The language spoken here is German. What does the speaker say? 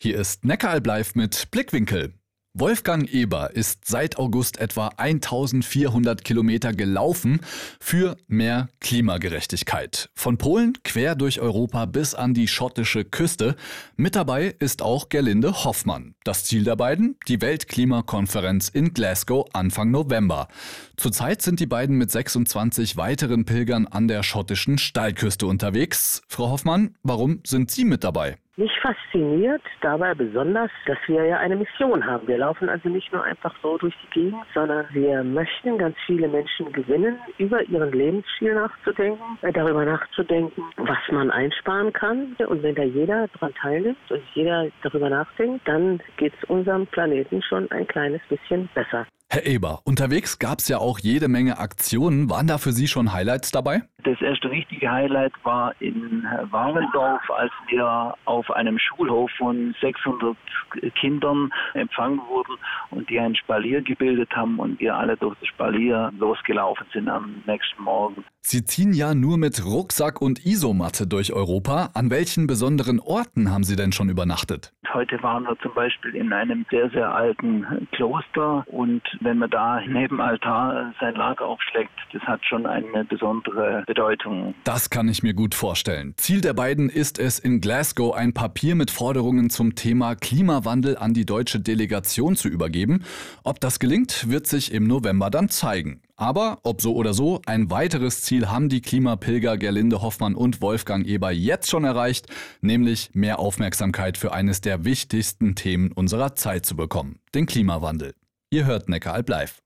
Hier ist Neckaralb live mit Blickwinkel. Wolfgang Eber ist seit August etwa 1400 Kilometer gelaufen für mehr Klimagerechtigkeit. Von Polen quer durch Europa bis an die schottische Küste. Mit dabei ist auch Gerlinde Hoffmann. Das Ziel der beiden? Die Weltklimakonferenz in Glasgow Anfang November. Zurzeit sind die beiden mit 26 weiteren Pilgern an der schottischen Steilküste unterwegs. Frau Hoffmann, warum sind Sie mit dabei? Mich fasziniert dabei besonders, dass wir ja eine Mission haben. Wir laufen also nicht nur einfach so durch die Gegend, sondern wir möchten ganz viele Menschen gewinnen, über ihren Lebensstil nachzudenken, äh, darüber nachzudenken, was man einsparen kann. Und wenn da jeder daran teilnimmt und jeder darüber nachdenkt, dann geht es unserem Planeten schon ein kleines bisschen besser. Herr Eber, unterwegs gab es ja auch jede Menge Aktionen. Waren da für Sie schon Highlights dabei? Das erste richtige Highlight war in Warendorf, als wir auf einem Schulhof von 600 Kindern empfangen wurden und die ein Spalier gebildet haben und wir alle durch das Spalier losgelaufen sind am nächsten Morgen. Sie ziehen ja nur mit Rucksack und Isomatte durch Europa. An welchen besonderen Orten haben Sie denn schon übernachtet? Heute waren wir zum Beispiel in einem sehr, sehr alten Kloster und wenn man da neben Altar sein Lager aufschlägt, das hat schon eine besondere Bedeutung. Das kann ich mir gut vorstellen. Ziel der beiden ist es, in Glasgow ein Papier mit Forderungen zum Thema Klimawandel an die deutsche Delegation zu übergeben. Ob das gelingt, wird sich im November dann zeigen. Aber ob so oder so, ein weiteres Ziel haben die Klimapilger Gerlinde Hoffmann und Wolfgang Eber jetzt schon erreicht, nämlich mehr Aufmerksamkeit für eines der wichtigsten Themen unserer Zeit zu bekommen, den Klimawandel. Ihr hört Neckaralb live.